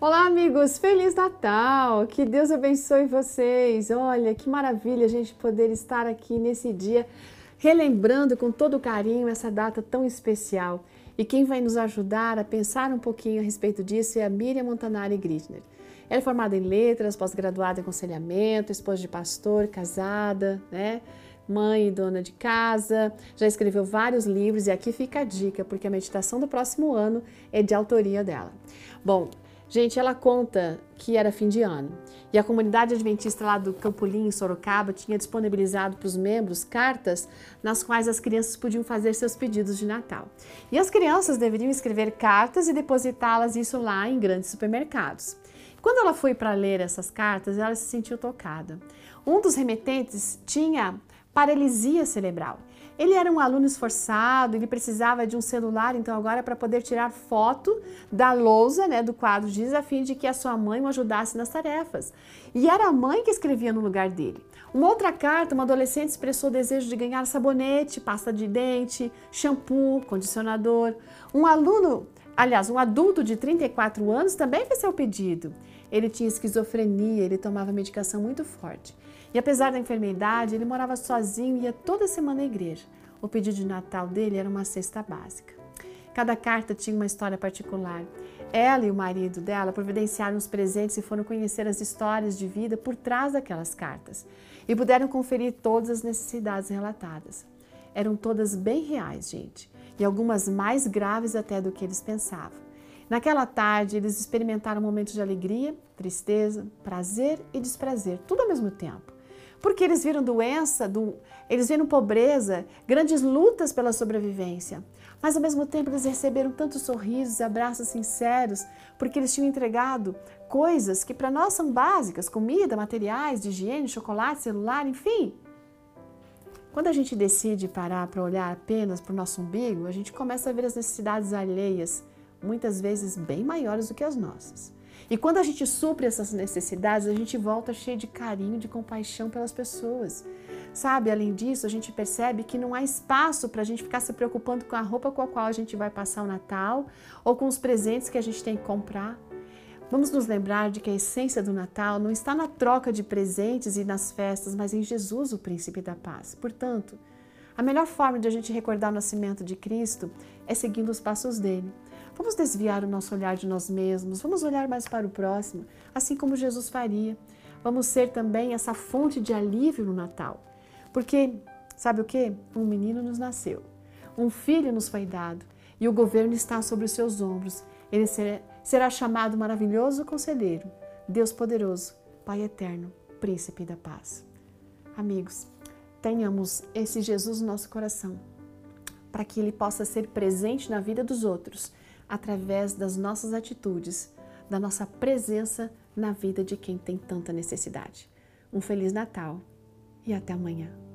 Olá, amigos! Feliz Natal! Que Deus abençoe vocês! Olha, que maravilha a gente poder estar aqui nesse dia, relembrando com todo carinho essa data tão especial. E quem vai nos ajudar a pensar um pouquinho a respeito disso é a Miriam Montanari Gritner. Ela é formada em letras, pós-graduada em aconselhamento, esposa de pastor, casada, né? Mãe e dona de casa, já escreveu vários livros e aqui fica a dica, porque a meditação do próximo ano é de autoria dela. Bom, Gente, ela conta que era fim de ano e a comunidade adventista lá do Campolim, em Sorocaba, tinha disponibilizado para os membros cartas nas quais as crianças podiam fazer seus pedidos de Natal. E as crianças deveriam escrever cartas e depositá-las isso lá em grandes supermercados. Quando ela foi para ler essas cartas, ela se sentiu tocada. Um dos remetentes tinha paralisia cerebral ele era um aluno esforçado, ele precisava de um celular, então agora para poder tirar foto da lousa, né, do quadro a fim de que a sua mãe o ajudasse nas tarefas. E era a mãe que escrevia no lugar dele. Uma outra carta, uma adolescente expressou o desejo de ganhar sabonete, pasta de dente, shampoo, condicionador. Um aluno, aliás, um adulto de 34 anos também fez seu pedido. Ele tinha esquizofrenia, ele tomava medicação muito forte. E apesar da enfermidade, ele morava sozinho e ia toda semana à igreja. O pedido de Natal dele era uma cesta básica. Cada carta tinha uma história particular. Ela e o marido dela providenciaram os presentes e foram conhecer as histórias de vida por trás daquelas cartas. E puderam conferir todas as necessidades relatadas. Eram todas bem reais, gente, e algumas mais graves até do que eles pensavam. Naquela tarde, eles experimentaram momentos de alegria, tristeza, prazer e desprazer, tudo ao mesmo tempo. Porque eles viram doença, do, eles viram pobreza, grandes lutas pela sobrevivência. Mas ao mesmo tempo eles receberam tantos sorrisos e abraços sinceros, porque eles tinham entregado coisas que para nós são básicas: comida, materiais de higiene, chocolate, celular, enfim. Quando a gente decide parar para olhar apenas para o nosso umbigo, a gente começa a ver as necessidades alheias, muitas vezes bem maiores do que as nossas. E quando a gente supre essas necessidades, a gente volta cheio de carinho, de compaixão pelas pessoas. Sabe, além disso, a gente percebe que não há espaço para a gente ficar se preocupando com a roupa com a qual a gente vai passar o Natal ou com os presentes que a gente tem que comprar. Vamos nos lembrar de que a essência do Natal não está na troca de presentes e nas festas, mas em Jesus, o príncipe da paz. Portanto, a melhor forma de a gente recordar o nascimento de Cristo é seguindo os passos dele. Vamos desviar o nosso olhar de nós mesmos, vamos olhar mais para o próximo, assim como Jesus faria. Vamos ser também essa fonte de alívio no Natal. Porque, sabe o que? Um menino nos nasceu, um filho nos foi dado e o governo está sobre os seus ombros. Ele será chamado maravilhoso conselheiro, Deus poderoso, Pai eterno, príncipe da paz. Amigos, tenhamos esse Jesus no nosso coração, para que ele possa ser presente na vida dos outros através das nossas atitudes, da nossa presença na vida de quem tem tanta necessidade. Um Feliz Natal e até amanhã.